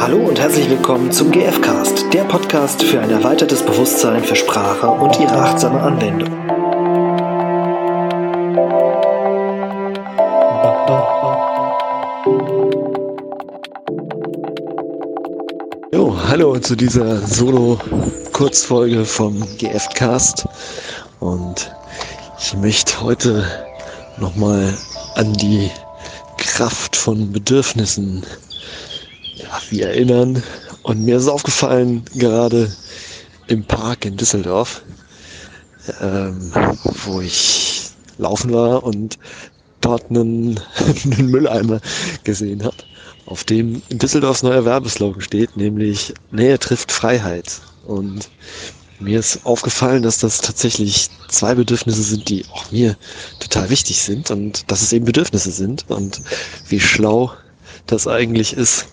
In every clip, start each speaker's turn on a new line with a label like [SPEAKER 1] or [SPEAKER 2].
[SPEAKER 1] Hallo und herzlich willkommen zum GFcast, der Podcast für ein erweitertes Bewusstsein für Sprache und ihre achtsame Anwendung.
[SPEAKER 2] Jo, hallo zu dieser Solo-Kurzfolge vom GFcast und ich möchte heute nochmal an die Kraft von Bedürfnissen wie erinnern. Und mir ist aufgefallen, gerade im Park in Düsseldorf, ähm, wo ich laufen war und dort einen, einen Mülleimer gesehen habe, auf dem in Düsseldorfs neuer Werbeslogan steht, nämlich Nähe trifft Freiheit. Und mir ist aufgefallen, dass das tatsächlich zwei Bedürfnisse sind, die auch mir total wichtig sind und dass es eben Bedürfnisse sind und wie schlau das eigentlich ist,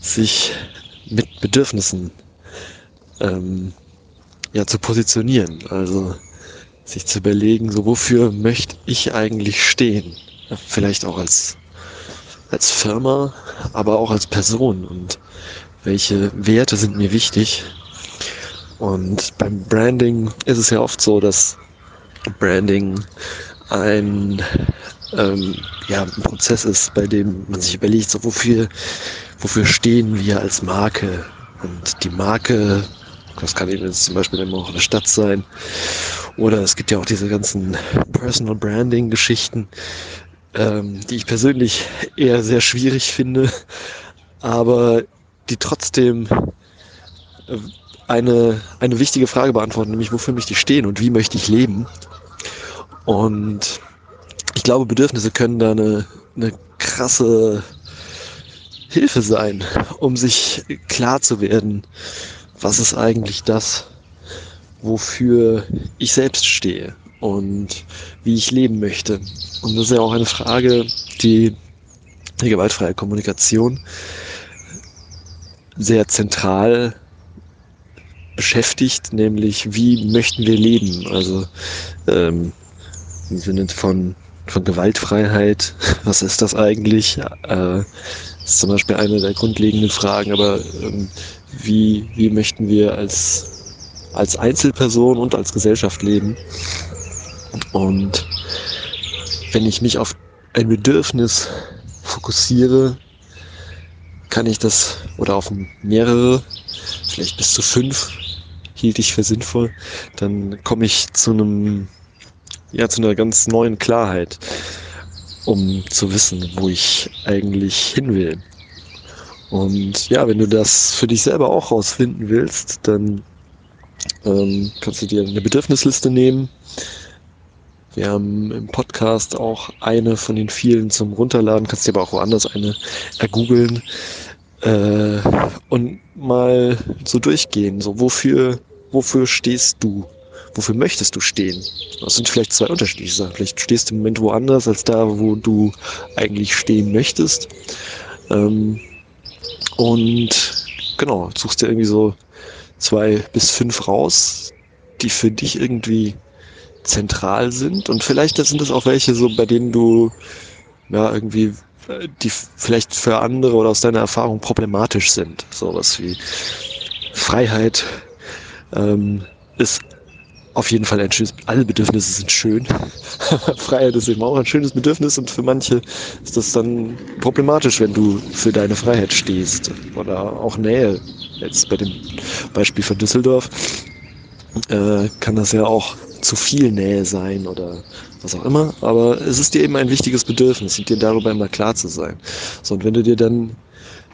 [SPEAKER 2] sich mit Bedürfnissen ähm, ja zu positionieren. Also sich zu überlegen, so wofür möchte ich eigentlich stehen? Vielleicht auch als als Firma, aber auch als Person und welche Werte sind mir wichtig und beim Branding ist es ja oft so, dass Branding ein, ähm, ja, ein Prozess ist, bei dem man sich überlegt, so wofür, wofür stehen wir als Marke? Und die Marke, das kann eben jetzt zum Beispiel immer auch eine Stadt sein, oder es gibt ja auch diese ganzen Personal Branding Geschichten, ähm, die ich persönlich eher sehr schwierig finde, aber die trotzdem äh, eine, eine wichtige Frage beantworten, nämlich wofür möchte ich stehen und wie möchte ich leben. Und ich glaube, Bedürfnisse können da eine, eine krasse Hilfe sein, um sich klar zu werden, was ist eigentlich das, wofür ich selbst stehe und wie ich leben möchte. Und das ist ja auch eine Frage, die die gewaltfreie Kommunikation sehr zentral beschäftigt, nämlich wie möchten wir leben? Also ähm, im Sinne von, von Gewaltfreiheit, was ist das eigentlich? Äh, ist zum Beispiel eine der grundlegenden Fragen, aber ähm, wie, wie möchten wir als, als Einzelperson und als Gesellschaft leben? Und wenn ich mich auf ein Bedürfnis fokussiere, kann ich das oder auf mehrere, vielleicht bis zu fünf hielt ich für sinnvoll, dann komme ich zu einem, ja, zu einer ganz neuen Klarheit, um zu wissen, wo ich eigentlich hin will. Und ja, wenn du das für dich selber auch rausfinden willst, dann ähm, kannst du dir eine Bedürfnisliste nehmen. Wir haben im Podcast auch eine von den vielen zum Runterladen, kannst dir aber auch woanders eine ergoogeln äh, und mal so durchgehen. So, wofür, wofür stehst du? Wofür möchtest du stehen? Das sind vielleicht zwei unterschiedliche Sachen. Vielleicht stehst du im Moment woanders als da, wo du eigentlich stehen möchtest. Ähm, und genau, suchst dir irgendwie so zwei bis fünf raus, die für dich irgendwie zentral sind. Und vielleicht sind es auch welche, so bei denen du ja irgendwie die vielleicht für andere oder aus deiner Erfahrung problematisch sind. Sowas wie Freiheit ähm, ist auf jeden Fall ein schönes, alle Bedürfnisse sind schön. Freiheit ist eben auch ein schönes Bedürfnis und für manche ist das dann problematisch, wenn du für deine Freiheit stehst. Oder auch Nähe. Jetzt bei dem Beispiel von Düsseldorf äh, kann das ja auch zu viel Nähe sein oder was auch immer, aber es ist dir eben ein wichtiges Bedürfnis und dir darüber immer klar zu sein. So, und wenn du dir dann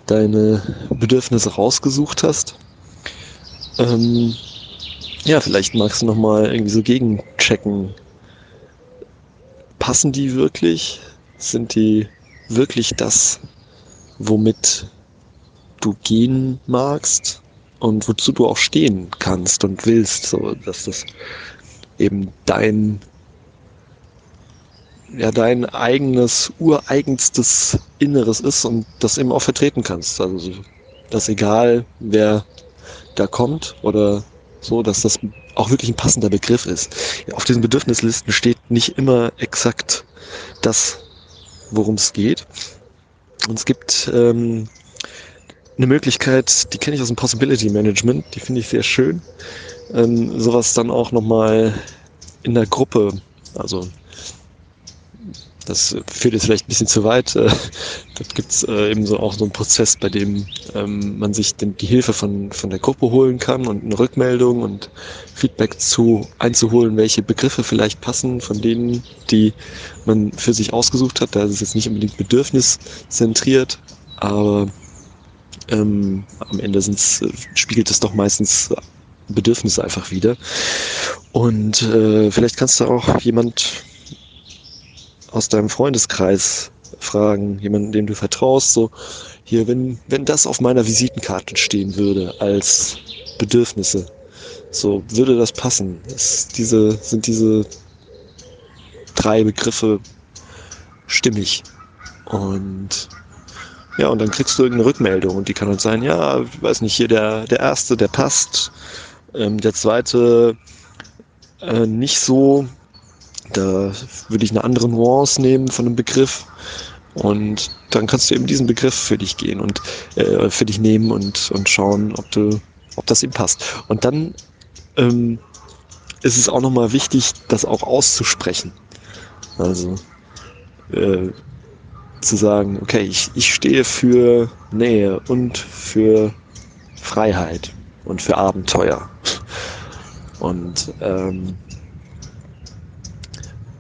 [SPEAKER 2] deine Bedürfnisse rausgesucht hast, ähm, ja, vielleicht magst du nochmal irgendwie so gegenchecken. Passen die wirklich? Sind die wirklich das, womit du gehen magst und wozu du auch stehen kannst und willst, so dass das eben dein ja dein eigenes, ureigenstes Inneres ist und das eben auch vertreten kannst. Also, dass egal wer da kommt oder so, dass das auch wirklich ein passender Begriff ist. Auf diesen Bedürfnislisten steht nicht immer exakt das, worum es geht. Und es gibt ähm, eine Möglichkeit, die kenne ich aus dem Possibility Management, die finde ich sehr schön. Ähm, sowas dann auch nochmal in der Gruppe, also das führt jetzt vielleicht ein bisschen zu weit. Äh, dort gibt es äh, eben so auch so einen Prozess, bei dem ähm, man sich die Hilfe von, von der Gruppe holen kann und eine Rückmeldung und Feedback zu einzuholen, welche Begriffe vielleicht passen von denen, die man für sich ausgesucht hat. Da ist es jetzt nicht unbedingt bedürfniszentriert, aber ähm, am Ende sind's, äh, spiegelt es doch meistens Bedürfnisse einfach wieder. Und äh, vielleicht kannst du auch jemand aus deinem Freundeskreis fragen, jemanden, dem du vertraust, so hier, wenn, wenn das auf meiner Visitenkarte stehen würde als Bedürfnisse, so würde das passen. Ist diese, sind diese drei Begriffe stimmig. Und ja, und dann kriegst du irgendeine Rückmeldung und die kann dann sein, ja, ich weiß nicht, hier der, der erste, der passt, ähm, der zweite äh, nicht so, da würde ich eine andere Nuance nehmen von einem Begriff. Und dann kannst du eben diesen Begriff für dich gehen und äh, für dich nehmen und, und schauen, ob du, ob das eben passt. Und dann ähm, ist es auch nochmal wichtig, das auch auszusprechen. Also äh, zu sagen, okay, ich, ich stehe für Nähe und für Freiheit und für Abenteuer. Und ähm,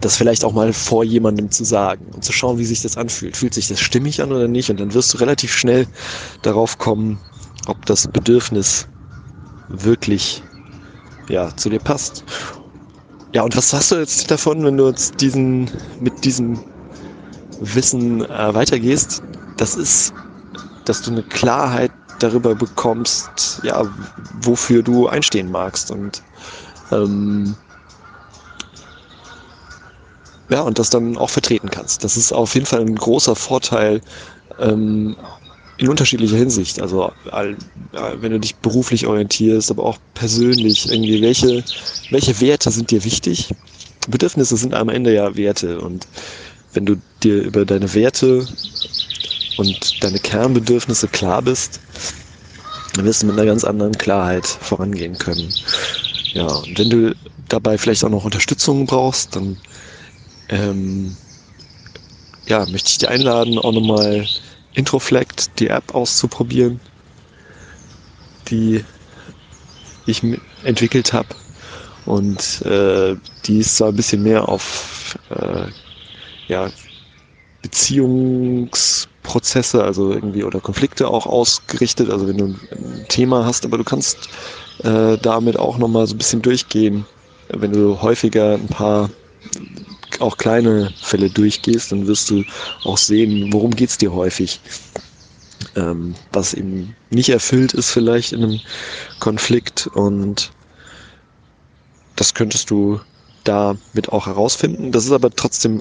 [SPEAKER 2] das vielleicht auch mal vor jemandem zu sagen und zu schauen, wie sich das anfühlt. Fühlt sich das stimmig an oder nicht? Und dann wirst du relativ schnell darauf kommen, ob das Bedürfnis wirklich ja, zu dir passt. Ja, und was hast du jetzt davon, wenn du jetzt diesen, mit diesem Wissen äh, weitergehst? Das ist, dass du eine Klarheit darüber bekommst, ja, wofür du einstehen magst und ähm, ja, und das dann auch vertreten kannst. Das ist auf jeden Fall ein großer Vorteil ähm, in unterschiedlicher Hinsicht. Also wenn du dich beruflich orientierst, aber auch persönlich, irgendwie, welche, welche Werte sind dir wichtig? Bedürfnisse sind am Ende ja Werte und wenn du dir über deine Werte und deine Kernbedürfnisse klar bist, dann wirst du mit einer ganz anderen Klarheit vorangehen können. Ja, und wenn du dabei vielleicht auch noch Unterstützung brauchst, dann ähm, ja, möchte ich dich einladen, auch nochmal Introflect, die App auszuprobieren, die ich entwickelt habe. Und äh, die ist zwar ein bisschen mehr auf äh, ja, Beziehungsprozesse, also irgendwie oder Konflikte auch ausgerichtet. Also wenn du ein Thema hast, aber du kannst äh, damit auch nochmal so ein bisschen durchgehen. Wenn du häufiger ein paar auch kleine Fälle durchgehst, dann wirst du auch sehen, worum geht es dir häufig. Ähm, was eben nicht erfüllt ist vielleicht in einem Konflikt und das könntest du damit auch herausfinden. Das ist aber trotzdem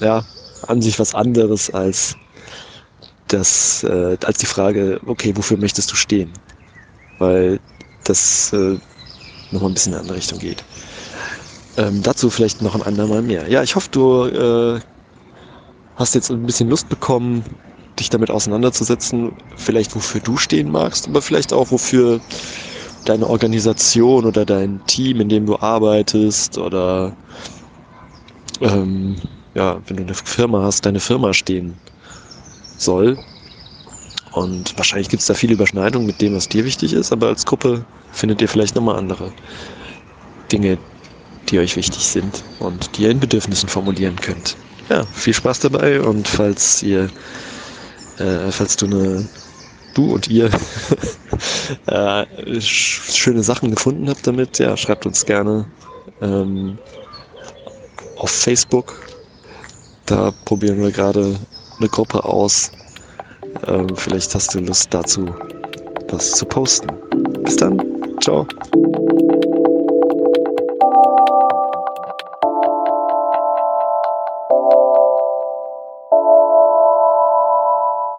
[SPEAKER 2] ja an sich was anderes als das äh, als die Frage, okay, wofür möchtest du stehen? Weil das äh, nochmal ein bisschen in eine andere Richtung geht. Ähm, dazu vielleicht noch ein andermal mehr. Ja, ich hoffe, du äh, hast jetzt ein bisschen Lust bekommen, dich damit auseinanderzusetzen, vielleicht wofür du stehen magst, aber vielleicht auch wofür deine Organisation oder dein Team, in dem du arbeitest oder ähm, ja, wenn du eine Firma hast, deine Firma stehen soll. Und wahrscheinlich gibt es da viele Überschneidungen mit dem, was dir wichtig ist, aber als Gruppe findet ihr vielleicht nochmal andere Dinge, die euch wichtig sind und die ihr in Bedürfnissen formulieren könnt. Ja, viel Spaß dabei und falls ihr, äh, falls du eine, du und ihr äh, schöne Sachen gefunden habt damit, ja, schreibt uns gerne ähm, auf Facebook. Da probieren wir gerade eine Gruppe aus. Ähm, vielleicht hast du Lust dazu, was zu posten. Bis dann. Ciao.